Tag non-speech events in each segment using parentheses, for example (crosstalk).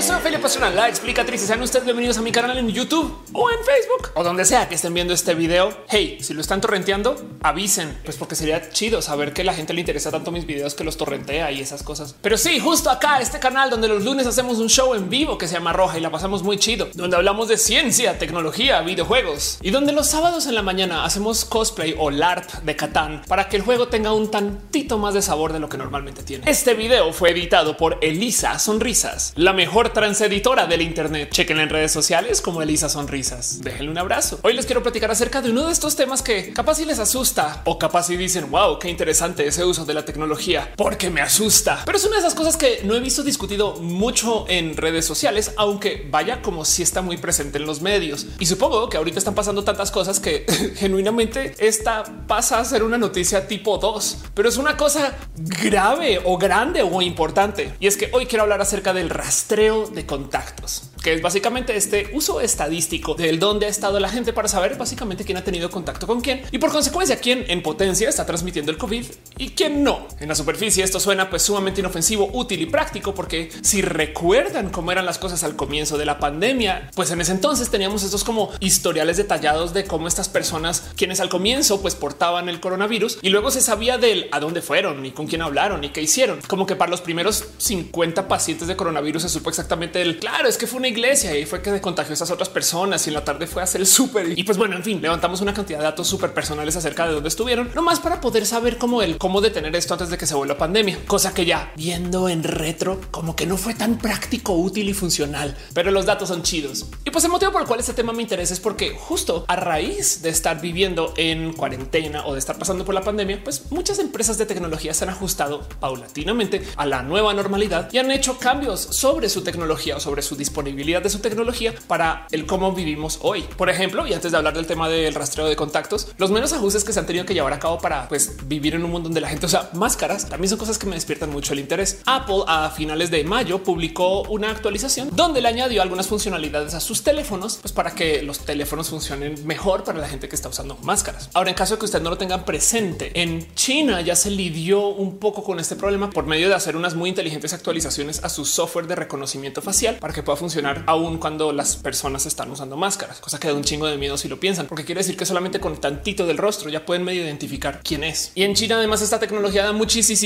yo soy Ophelia Pastrana, la explicatriz. Sean ustedes bienvenidos a mi canal en YouTube o en Facebook o donde sea que estén viendo este video. Hey, si lo están torrenteando, avisen, pues porque sería chido saber que la gente le interesa tanto mis videos que los torrentea y esas cosas. Pero sí, justo acá, este canal donde los lunes hacemos un show en vivo que se llama Roja y la pasamos muy chido, donde hablamos de ciencia, tecnología, videojuegos y donde los sábados en la mañana hacemos cosplay o LARP de Catán para que el juego tenga un tantito más de sabor de lo que normalmente tiene. Este video fue editado por Elisa Sonrisas, la mejor transeditora del Internet. Chequen en redes sociales como Elisa Sonrisas. Déjenle un abrazo. Hoy les quiero platicar acerca de uno de estos temas que capaz si les asusta o capaz si dicen wow, qué interesante ese uso de la tecnología porque me asusta. Pero es una de esas cosas que no he visto discutido mucho en redes sociales, aunque vaya como si está muy presente en los medios. Y supongo que ahorita están pasando tantas cosas que (laughs) genuinamente esta pasa a ser una noticia tipo 2, pero es una cosa grave o grande o importante. Y es que hoy quiero hablar acerca del rastreo de contactos, que es básicamente este uso estadístico del dónde ha estado la gente para saber básicamente quién ha tenido contacto con quién y por consecuencia quién en potencia está transmitiendo el COVID y quién no. En la superficie esto suena pues sumamente inofensivo, útil y práctico porque si recuerdan cómo eran las cosas al comienzo de la pandemia, pues en ese entonces teníamos estos como historiales detallados de cómo estas personas quienes al comienzo pues portaban el coronavirus y luego se sabía del a dónde fueron y con quién hablaron y qué hicieron. Como que para los primeros 50 pacientes de coronavirus se supo exactamente el claro, es que fue una iglesia y fue que contagió a esas otras personas y en la tarde fue a hacer el súper. Y pues bueno, en fin, levantamos una cantidad de datos súper personales acerca de dónde estuvieron, no más para poder saber cómo el cómo detener esto antes de que se vuelva pandemia, cosa que ya viendo en retro, como que no fue tan práctico, útil y funcional, pero los datos son chidos. Y pues el motivo por el cual este tema me interesa es porque justo a raíz de estar viviendo en cuarentena o de estar pasando por la pandemia, pues muchas empresas de tecnología se han ajustado paulatinamente a la nueva normalidad y han hecho cambios sobre su tecnología o sobre su disponibilidad de su tecnología para el cómo vivimos hoy. Por ejemplo, y antes de hablar del tema del rastreo de contactos, los menos ajustes que se han tenido que llevar a cabo para pues, vivir en un mundo donde la gente usa máscaras también son cosas que me despiertan mucho el interés. Apple a finales de mayo publicó una actualización donde le añadió algunas funcionalidades a sus teléfonos pues para que los teléfonos funcionen mejor para la gente que está usando máscaras. Ahora, en caso de que usted no lo tengan presente, en China ya se lidió un poco con este problema por medio de hacer unas muy inteligentes actualizaciones a su software de reconocimiento facial para que pueda funcionar aún cuando las personas están usando máscaras, cosa que da un chingo de miedo si lo piensan, porque quiere decir que solamente con tantito del rostro ya pueden medio identificar quién es. Y en China además esta tecnología da muchísimo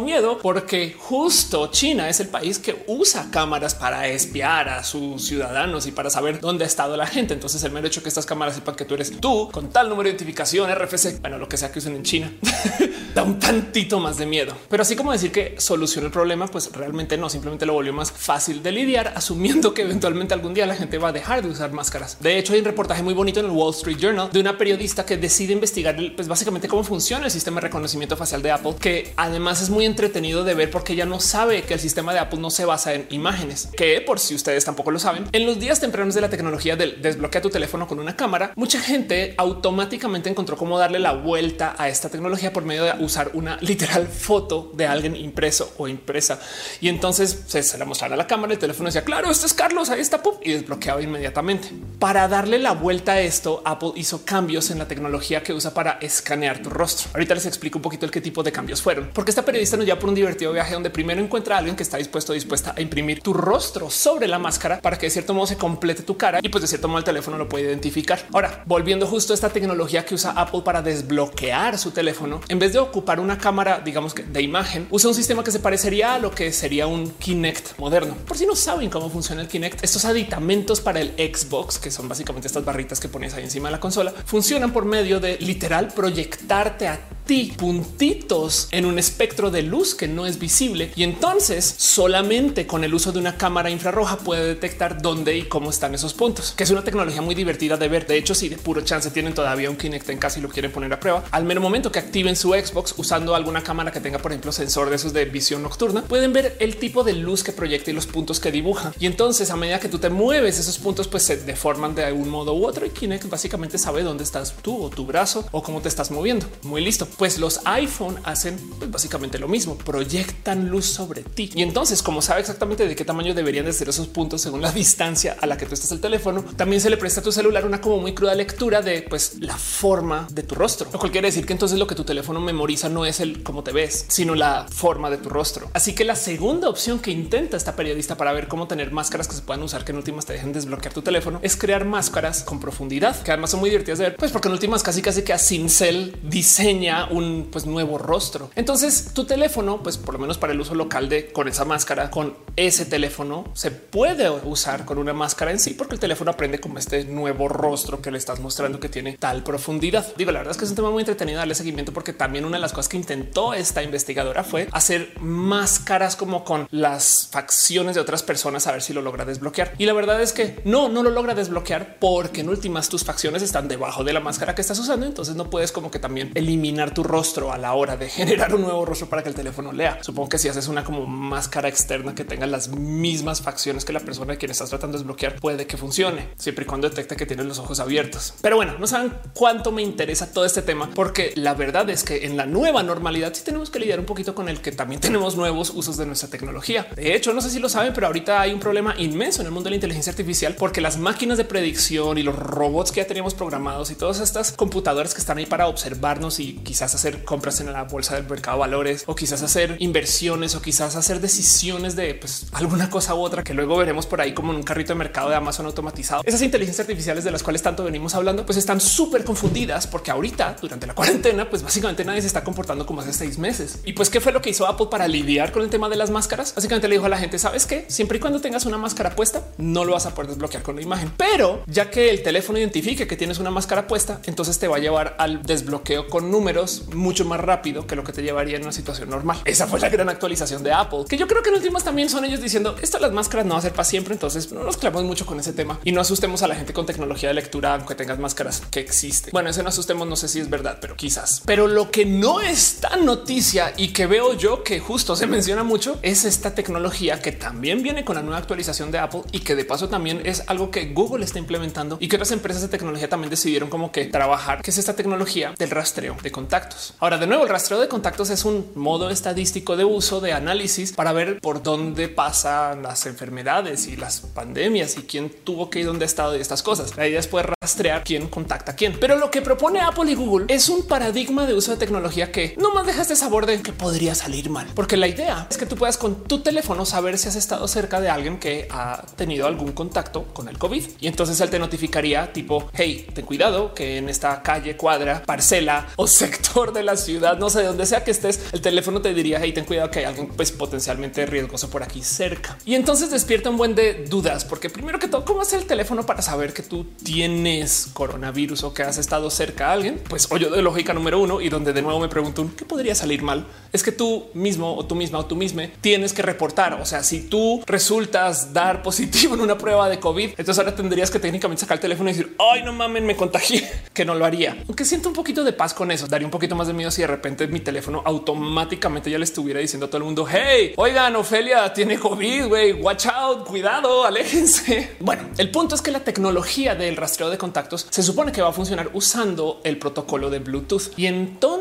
miedo porque justo China es el país que usa cámaras para espiar a sus ciudadanos y para saber dónde ha estado la gente. Entonces el mero hecho que estas cámaras sepan que tú eres tú con tal número de identificación RFC, bueno, lo que sea que usen en China, (laughs) da un tantito más de miedo. Pero así como decir que soluciona el problema, pues realmente no, simplemente lo volvió más fácil de lidiar, asumiendo que eventualmente algún día la gente va a dejar de usar máscaras. De hecho, hay un reportaje muy bonito en el Wall Street Journal de una periodista que decide investigar pues básicamente cómo funciona el sistema de reconocimiento facial de Apple, que además es muy entretenido de ver porque ella no sabe que el sistema de Apple no se basa en imágenes, que por si ustedes tampoco lo saben, en los días tempranos de la tecnología del desbloquea tu teléfono con una cámara, mucha gente automáticamente encontró cómo darle la vuelta a esta tecnología por medio de usar una literal foto de alguien impreso o impresa. Y entonces se, la mostraba a la cámara, el teléfono decía, claro, esto es Carlos, ahí está, y desbloqueaba inmediatamente. Para darle la vuelta a esto, Apple hizo cambios en la tecnología que usa para escanear tu rostro. Ahorita les explico un poquito el qué tipo de cambios fueron, porque esta periodista nos lleva por un divertido viaje donde primero encuentra a alguien que está dispuesto, dispuesta a imprimir tu rostro sobre la máscara para que de cierto modo se complete tu cara y pues de cierto modo el teléfono lo puede identificar. Ahora, volviendo justo a esta tecnología que usa Apple para desbloquear su teléfono, en vez de ocupar una cámara, digamos que de imagen, usa un sistema que se parecería a lo que sería un Kinect moderno. Por si no saben cómo funciona el Kinect, estos aditamentos para el Xbox, que son básicamente estas barritas que pones ahí encima de la consola, funcionan por medio de literal proyectarte a ti puntitos en un espectro de luz que no es visible y entonces solamente con el uso de una cámara infrarroja puede detectar dónde y cómo están esos puntos, que es una tecnología muy divertida de ver. De hecho, si de puro chance tienen todavía un Kinect en casa y lo quieren poner a prueba, al mero momento que activen su Xbox usando alguna cámara que tenga, por ejemplo, sensor de esos de visión nocturna, pueden ver el tipo de luz que proyecta y los puntos que dibuja. Y entonces a medida que tú te mueves, esos puntos pues se deforman de algún modo u otro y Kinect básicamente sabe dónde estás tú o tu brazo o cómo te estás moviendo. Muy listo. Pues los iPhone hacen pues, básicamente lo mismo, proyectan luz sobre ti. Y entonces, como sabe exactamente de qué tamaño deberían de ser esos puntos según la (laughs) distancia a la que tú estás el teléfono, también se le presta a tu celular una como muy cruda lectura de pues la forma de tu rostro, lo cual quiere decir que entonces lo que tu teléfono memoriza no es el cómo te ves, sino la forma de tu rostro. Así que la segunda opción que intenta esta periodista para ver cómo tener máscaras que se puedan usar que en últimas te dejen desbloquear tu teléfono es crear máscaras con profundidad, que además son muy divertidas de ver, pues porque en últimas casi casi que a Cincel diseña un pues nuevo rostro. Entonces tu teléfono, pues por lo menos para el uso local de con esa máscara, con ese teléfono se puede usar con una máscara en sí, porque el teléfono aprende como este nuevo rostro que le estás mostrando que tiene tal profundidad. Digo, la verdad es que es un tema muy entretenido darle seguimiento porque también una de las cosas que intentó esta investigadora fue hacer máscaras como con las facciones de otras personas a ver si lo logra desbloquear. Y la verdad es que no, no lo logra desbloquear porque en últimas tus facciones están debajo de la máscara que estás usando. Entonces no puedes como que también eliminar tu rostro a la hora de (laughs) generar un nuevo rostro para que el teléfono lea. Supongo que si haces una como máscara externa que tenga las mismas facciones que la persona de quien estás tratando de desbloquear, puede que funcione siempre y cuando detecte que tienes los ojos abiertos. Pero bueno, no saben cuánto me interesa todo este tema, porque la verdad es que en la nueva normalidad sí tenemos que lidiar un poquito con el que también (laughs) tenemos nuevos usos de nuestra tecnología. De hecho, no sé si lo saben, pero ahorita hay un problema inmenso en el mundo de la inteligencia artificial porque las máquinas de predicción y los robots que ya teníamos programados y todas estas computadoras que están ahí para observarnos y quizás hacer compras en la bolsa del mercado de valores o quizás hacer inversiones o quizás hacer decisiones de pues, alguna cosa u otra que luego veremos por ahí como en un carrito de mercado de Amazon automatizado. Esas inteligencias artificiales de las cuales tanto venimos hablando, pues están súper confundidas porque ahorita durante la cuarentena, pues básicamente nadie se está comportando como hace seis meses. Y pues qué fue lo que hizo Apple para lidiar con el tema de las máscaras? Básicamente le dijo a la gente, sabes que siempre y cuando tengas una máscara puesta, no lo vas a poder desbloquear con la imagen, pero ya que el teléfono identifique que tienes una máscara puesta, entonces te va a llevar al desbloqueo con números mucho más rápido que lo que te llevaría en una situación normal. Esa fue la gran actualización de Apple, que yo creo que en últimas también son ellos diciendo esto las máscaras no va a ser para siempre. Entonces no nos clavamos mucho con ese tema y no asustemos a la gente con tecnología de lectura, aunque tengas máscaras que existe. Bueno, ese no asustemos, no sé si es verdad, pero quizás. Pero lo que no es tan noticia y que veo yo que justo se (laughs) menciona mucho es esta tecnología que también viene con la nueva actualización de Apple y que de paso también es algo que Google está implementando y que otras empresas de tecnología también decidieron como que trabajar, que es esta tecnología del rastreo de Ahora, de nuevo, el rastreo de contactos es un modo estadístico de uso de análisis para ver por dónde pasan las enfermedades y las pandemias y quién tuvo que ir, dónde ha estado y estas cosas. La idea es poder rastrear quién contacta a quién. Pero lo que propone Apple y Google es un paradigma de uso de tecnología que no más deja este sabor de que podría salir mal, porque la idea es que tú puedas con tu teléfono saber si has estado cerca de alguien que ha tenido algún contacto con el COVID y entonces él te notificaría tipo hey, ten cuidado que en esta calle, cuadra, parcela o sector de la ciudad, no sé de dónde sea que estés, el teléfono te diría hey, ten cuidado que hay alguien pues potencialmente riesgoso por aquí cerca. Y entonces despierta un buen de dudas, porque primero que todo, ¿cómo hace el teléfono para saber que tú tienes coronavirus o que has estado cerca a alguien? Pues yo de lógica número uno y donde de nuevo me pregunto qué podría salir mal es que tú mismo o tú misma o tú misma tienes que reportar. O sea, si tú resultas dar positivo en una prueba de COVID, entonces ahora tendrías que técnicamente sacar el teléfono y decir ay, no mamen, me contagié, (laughs) que no lo haría. Aunque siento un poquito de paz con eso, daría un poquito más de miedo si de repente mi teléfono automáticamente ya le estuviera diciendo a todo el mundo hey, oigan, Ofelia tiene COVID, güey, watch out, cuidado, aléjense. (laughs) Bueno, el punto es que la tecnología del rastreo de contactos se supone que va a funcionar usando el protocolo de Bluetooth y entonces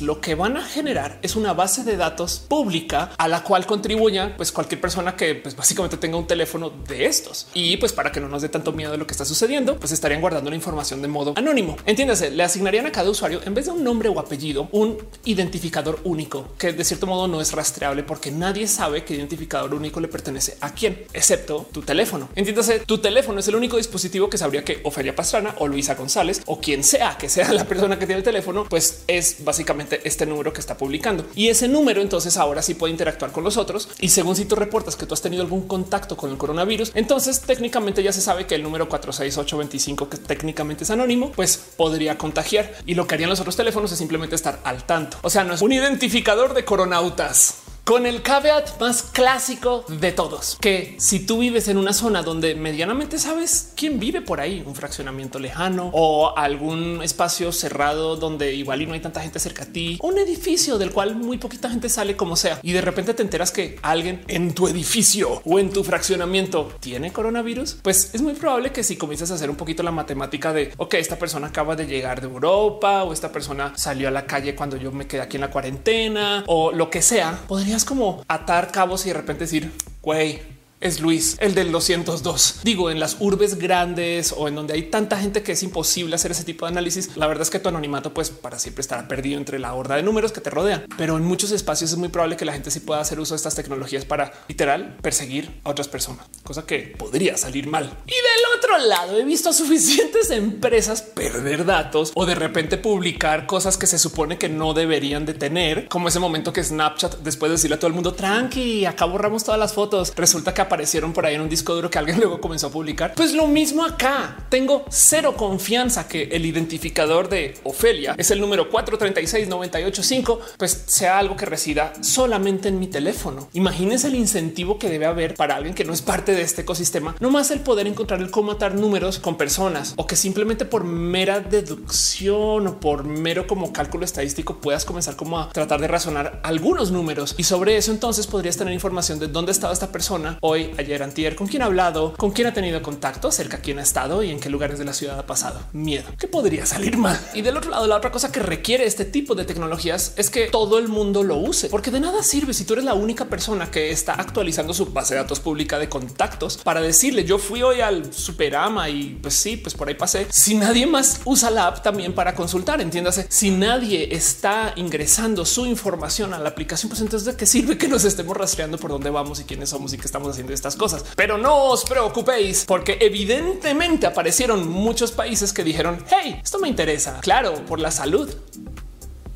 lo que van a generar es una base de datos pública a la cual contribuya pues cualquier persona que pues básicamente tenga un teléfono de estos y pues para que no nos dé tanto miedo de lo que está sucediendo, pues estarían guardando la información de modo anónimo. Entiéndase, le asignarían a cada usuario en vez de un nombre o apellido un identificador único que de cierto modo no es rastreable porque nadie sabe qué identificador único le pertenece a quién, excepto tu teléfono. Entiéndase, tu teléfono es el único dispositivo que sabría que Ofelia Pastrana o Luisa González o quien sea que sea la persona que tiene el teléfono, pues es básicamente este número que está publicando. Y ese número entonces ahora sí puede interactuar con los otros. Y según si tú reportas que tú has tenido algún contacto con el coronavirus, entonces técnicamente ya se sabe que el número 46825, que técnicamente es anónimo, pues podría contagiar. Y lo que harían los otros teléfonos es simplemente estar al tanto. O sea, no es un identificador de coronautas con el caveat más clásico de todos, que si tú vives en una zona donde medianamente sabes quién vive por ahí, un fraccionamiento lejano o algún espacio cerrado donde igual y no hay tanta gente cerca a ti, un edificio del cual muy poquita gente sale como sea y de repente te enteras que alguien en tu edificio o en tu fraccionamiento tiene coronavirus, pues es muy probable que si comienzas a hacer un poquito la matemática de, ok, esta persona acaba de llegar de Europa o esta persona salió a la calle cuando yo me quedé aquí en la cuarentena o lo que sea, podrías como atar cabos y de repente decir, güey, es Luis, el del 202. Digo, en las urbes grandes o en donde hay tanta gente que es imposible hacer ese tipo de análisis, la verdad es que tu anonimato pues para siempre estará perdido entre la horda de números que te rodean. Pero en muchos espacios es muy probable que la gente sí pueda hacer uso de estas tecnologías para literal perseguir a otras personas, cosa que podría salir mal. Y del otro lado he visto a suficientes empresas perder datos o de repente publicar cosas que se supone que no deberían de tener, como ese momento que Snapchat después de decirle a todo el mundo tranqui, acá borramos todas las fotos, resulta que aparecieron por ahí en un disco duro que alguien (laughs) luego comenzó a publicar. Pues lo mismo acá. Tengo cero confianza que el identificador de Ofelia es el número 436985, pues sea algo que resida solamente en mi teléfono. Imagínense el incentivo que debe haber para alguien que no es parte de este ecosistema, no más el poder encontrar el cómo atar números con personas o que simplemente por mera deducción o por mero como cálculo estadístico puedas comenzar como a tratar de razonar algunos números y sobre eso entonces podrías tener información de dónde estaba esta persona hoy ayer, antier, con quién ha hablado, con quién ha tenido contacto, cerca quién ha estado y en qué lugares de la ciudad ha pasado. Miedo. Que podría salir mal. Y del otro lado, la otra cosa que requiere este tipo de tecnologías es que todo el mundo lo use, porque de nada sirve si tú eres la única persona que está actualizando su base de datos pública de contactos para decirle yo fui hoy al Superama y pues sí, pues por ahí pasé. Si nadie más usa la app también para consultar, entiéndase, si nadie está ingresando su información a la aplicación, pues entonces de qué sirve que nos estemos rastreando por dónde vamos y quiénes somos y qué estamos haciendo estas cosas. Pero no os preocupéis porque evidentemente aparecieron muchos países que dijeron, hey, esto me interesa. Claro, por la salud.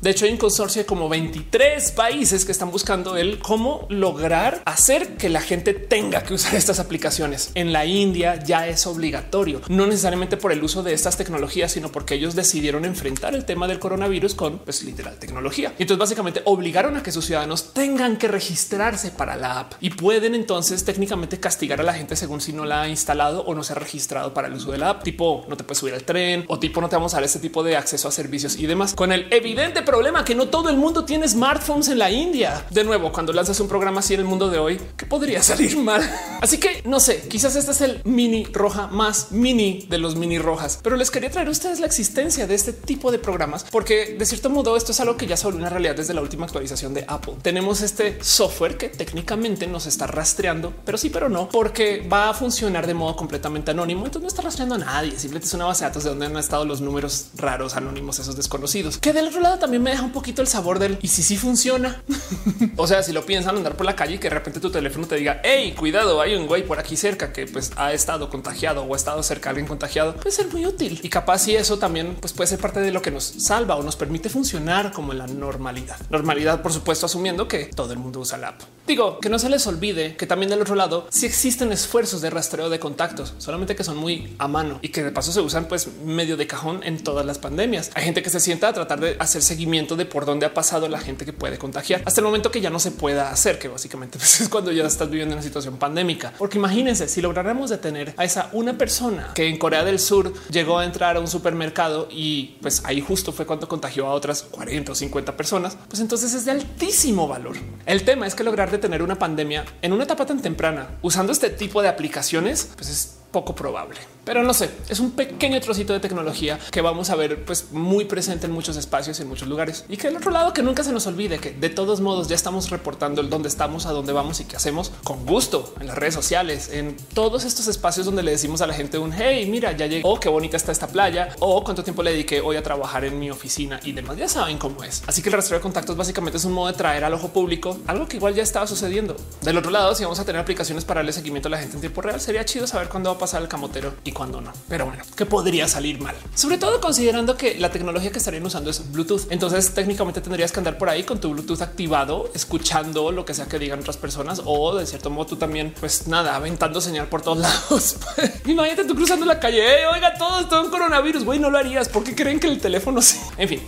De hecho, hay un consorcio de como 23 países que están buscando el cómo lograr hacer que la gente tenga que usar estas aplicaciones. En la India ya es obligatorio, no necesariamente por el uso de estas tecnologías, sino porque ellos decidieron enfrentar el tema del coronavirus con pues literal tecnología. Y entonces básicamente obligaron a que sus ciudadanos tengan que registrarse para la app y pueden entonces técnicamente castigar a la gente según si no la ha instalado o no se ha registrado para el uso de la app. Tipo no te puedes subir al tren o tipo no te vamos a dar este tipo de acceso a servicios y demás con el evidente problema que no todo el mundo tiene smartphones en la India. De nuevo, cuando lanzas un programa así en el mundo de hoy, que podría (laughs) salir mal. Así que no sé, quizás este es el mini roja más mini de los mini rojas, pero les quería traer a ustedes la existencia de este tipo de programas, porque de cierto modo esto es algo que ya se una realidad desde la última actualización de Apple. Tenemos este software que técnicamente nos está rastreando, pero sí, pero no, porque va a funcionar de modo completamente anónimo. Entonces no está rastreando a nadie. Simplemente es una base de datos de donde han estado los números raros, anónimos, esos desconocidos, que del otro lado también me deja un poquito el sabor del y si sí funciona. (laughs) o sea, si lo piensan andar por la calle y que de repente tu teléfono te diga, hey, cuidado, hay un güey por aquí cerca que pues ha estado contagiado o ha estado cerca de alguien contagiado, puede ser muy útil y capaz si eso también pues puede ser parte de lo que nos salva o nos permite funcionar como la normalidad. Normalidad, por supuesto, asumiendo que todo el mundo usa la app. Digo que no se les olvide que también del otro lado si existen esfuerzos de rastreo de contactos, solamente que son muy a mano y que de paso se usan pues medio de cajón en todas las pandemias. Hay gente que se sienta a tratar de hacer seguimiento de por dónde ha pasado la gente que puede contagiar hasta el momento que ya no se pueda hacer, que básicamente (laughs) pues, es cuando ya estás viviendo una situación pandémica. Porque imagínense si lográramos detener a esa una persona que en Corea del Sur llegó a entrar a un supermercado y pues ahí justo fue cuando contagió a otras 40 o 50 personas, pues entonces es de altísimo valor. El tema es que lograr detener una pandemia en una etapa tan temprana usando este tipo de aplicaciones, pues es poco probable. Pero no sé, es un pequeño trocito de tecnología que vamos a ver pues muy presente en muchos espacios, en muchos lugares. Y que del otro lado que nunca se nos olvide que de todos modos ya estamos reportando el dónde estamos, a dónde vamos y qué hacemos con gusto en las redes sociales, en todos estos espacios donde le decimos a la gente un hey, mira, ya llegó, oh, qué bonita está esta playa o cuánto tiempo le dediqué hoy a trabajar en mi oficina y demás. Ya saben cómo es. Así que el rastreo de contactos básicamente es un modo de traer al ojo público algo que igual ya estaba sucediendo. Del otro lado, si vamos a tener aplicaciones para darle seguimiento a la gente en tiempo real, sería chido saber cuándo va a pasar el camotero y cuándo no. Pero bueno, que podría salir mal, sobre todo considerando que la tecnología que estarían usando es Bluetooth. Entonces técnicamente tendrías que andar por ahí con tu Bluetooth activado, escuchando lo que sea que digan otras personas o de cierto modo tú también, pues nada, aventando señal por todos (laughs) lados. (laughs) Imagínate tú cruzando la calle. oiga, todo esto un coronavirus. Güey, no lo harías porque creen que el teléfono (laughs) sí. En fin,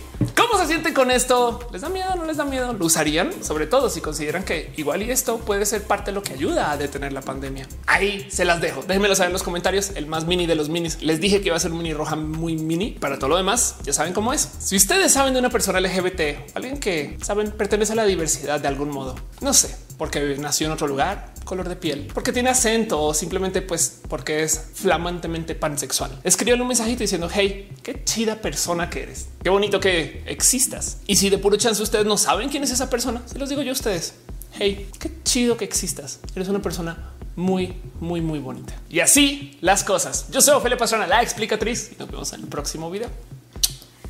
¿cómo ¿Cómo se sienten con esto? ¿Les da miedo? ¿No les da miedo? ¿Lo usarían? Sobre todo si consideran que igual y esto puede ser parte de lo que ayuda a detener la pandemia. Ahí se las dejo. Déjenmelo saber en los comentarios. El más mini de los minis. Les dije que iba a ser un mini roja muy mini. Para todo lo demás, ya saben cómo es. Si ustedes saben de una persona LGBT, alguien que saben pertenece a la diversidad de algún modo, no sé, porque nació en otro lugar, color de piel, porque tiene acento o simplemente pues porque es flamantemente pansexual. Escribió un mensajito diciendo hey, qué chida persona que eres. Qué bonito que existas. Y si de puro chance ustedes no saben quién es esa persona, se los digo yo a ustedes. Hey, qué chido que existas. Eres una persona muy, muy, muy bonita. Y así las cosas. Yo soy Ophelia Pastrana, la explicatriz y nos vemos en el próximo video.